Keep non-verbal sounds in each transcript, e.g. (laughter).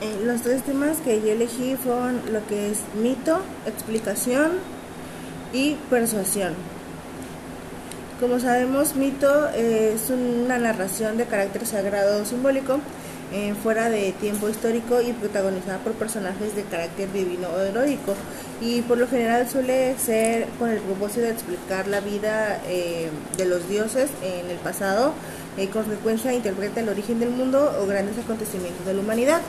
Eh, los tres temas que yo elegí fueron lo que es mito, explicación y persuasión. Como sabemos, mito es una narración de carácter sagrado o simbólico eh, fuera de tiempo histórico y protagonizada por personajes de carácter divino o heroico y por lo general suele ser con el propósito de explicar la vida eh, de los dioses en el pasado y con frecuencia interpreta el origen del mundo o grandes acontecimientos de la humanidad.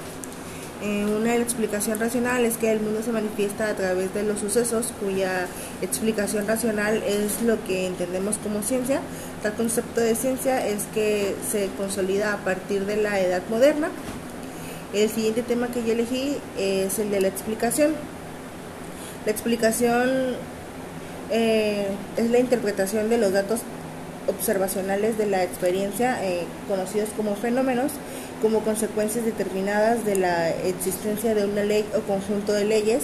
Eh, una explicación racional es que el mundo se manifiesta a través de los sucesos cuya explicación racional es lo que entendemos como ciencia. Tal concepto de ciencia es que se consolida a partir de la edad moderna. El siguiente tema que yo elegí es el de la explicación. La explicación eh, es la interpretación de los datos observacionales de la experiencia, eh, conocidos como fenómenos, como consecuencias determinadas de la existencia de una ley o conjunto de leyes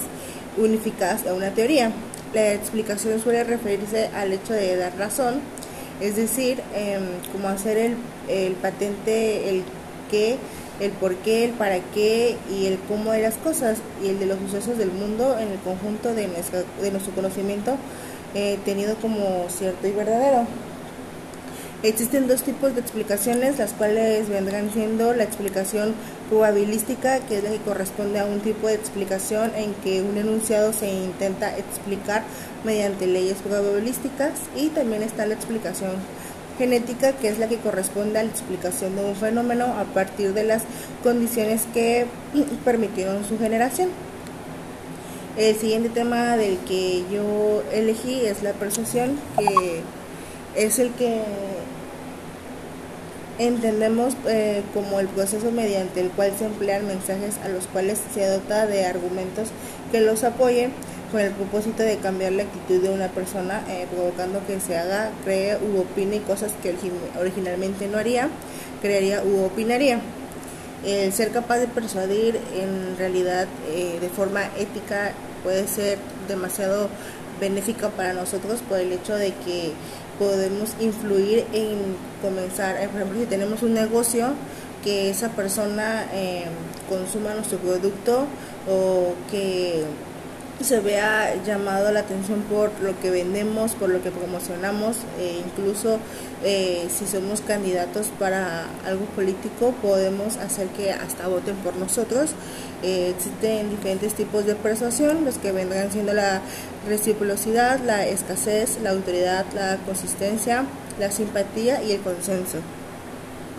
unificadas a una teoría. La explicación suele referirse al hecho de dar razón, es decir, eh, como hacer el, el patente, el qué, el por qué, el para qué y el cómo de las cosas y el de los sucesos del mundo en el conjunto de, nuestra, de nuestro conocimiento eh, tenido como cierto y verdadero. Existen dos tipos de explicaciones, las cuales vendrán siendo la explicación probabilística, que es la que corresponde a un tipo de explicación en que un enunciado se intenta explicar mediante leyes probabilísticas, y también está la explicación genética, que es la que corresponde a la explicación de un fenómeno a partir de las condiciones que (clears throat) permitieron su generación. El siguiente tema del que yo elegí es la percepción, que es el que entendemos eh, como el proceso mediante el cual se emplean mensajes a los cuales se adopta de argumentos que los apoyen con el propósito de cambiar la actitud de una persona, eh, provocando que se haga, cree u opine cosas que originalmente no haría, creería u opinaría. El ser capaz de persuadir en realidad eh, de forma ética puede ser demasiado benéfica para nosotros por el hecho de que podemos influir en comenzar, eh, por ejemplo, si tenemos un negocio, que esa persona eh, consuma nuestro producto o que se vea llamado la atención por lo que vendemos, por lo que promocionamos, e incluso eh, si somos candidatos para algo político, podemos hacer que hasta voten por nosotros. Eh, existen diferentes tipos de persuasión, los que vendrán siendo la reciprocidad, la escasez, la autoridad, la consistencia, la simpatía y el consenso.